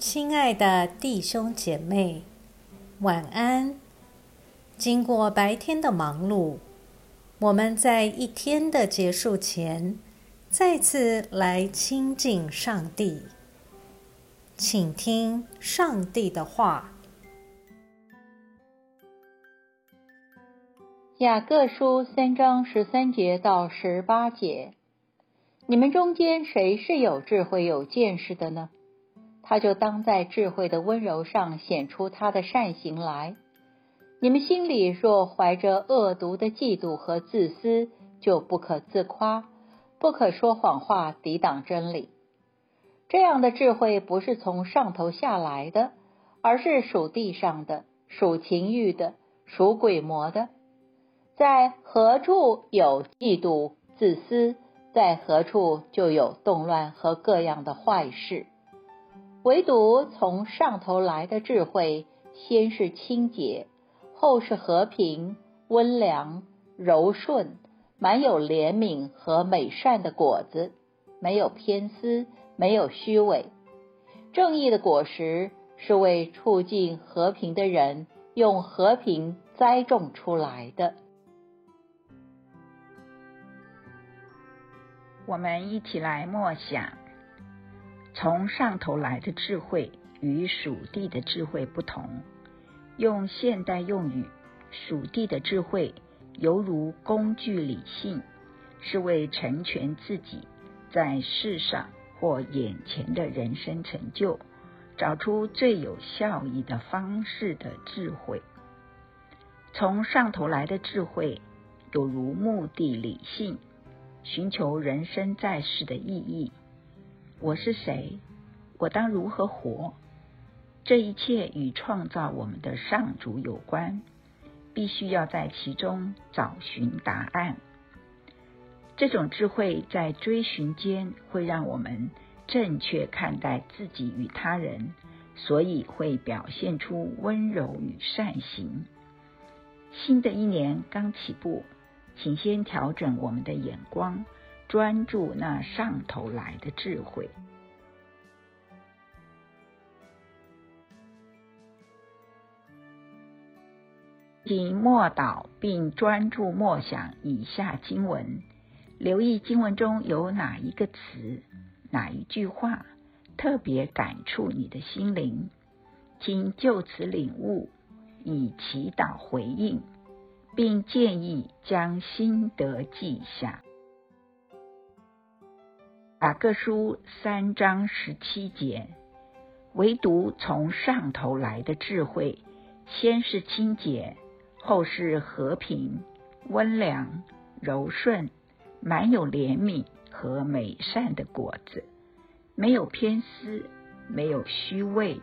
亲爱的弟兄姐妹，晚安。经过白天的忙碌，我们在一天的结束前，再次来亲近上帝，请听上帝的话。雅各书三章十三节到十八节。你们中间谁是有智慧、有见识的呢？他就当在智慧的温柔上显出他的善行来。你们心里若怀着恶毒的嫉妒和自私，就不可自夸，不可说谎话，抵挡真理。这样的智慧不是从上头下来的，而是属地上的，属情欲的，属鬼魔的。在何处有嫉妒、自私？在何处就有动乱和各样的坏事，唯独从上头来的智慧，先是清洁，后是和平、温良、柔顺，满有怜悯和美善的果子，没有偏私，没有虚伪。正义的果实是为促进和平的人用和平栽种出来的。我们一起来默想，从上头来的智慧与属地的智慧不同。用现代用语，属地的智慧犹如工具理性，是为成全自己在世上或眼前的人生成就，找出最有效益的方式的智慧。从上头来的智慧，有如目的理性。寻求人生在世的意义。我是谁？我当如何活？这一切与创造我们的上主有关，必须要在其中找寻答案。这种智慧在追寻间会让我们正确看待自己与他人，所以会表现出温柔与善行。新的一年刚起步。请先调整我们的眼光，专注那上头来的智慧。请默祷并专注默想以下经文，留意经文中有哪一个词、哪一句话特别感触你的心灵，请就此领悟，以祈祷回应。并建议将心得记下。雅各书三章十七节，唯独从上头来的智慧，先是清洁，后是和平、温良、柔顺，满有怜悯和美善的果子，没有偏私，没有虚伪。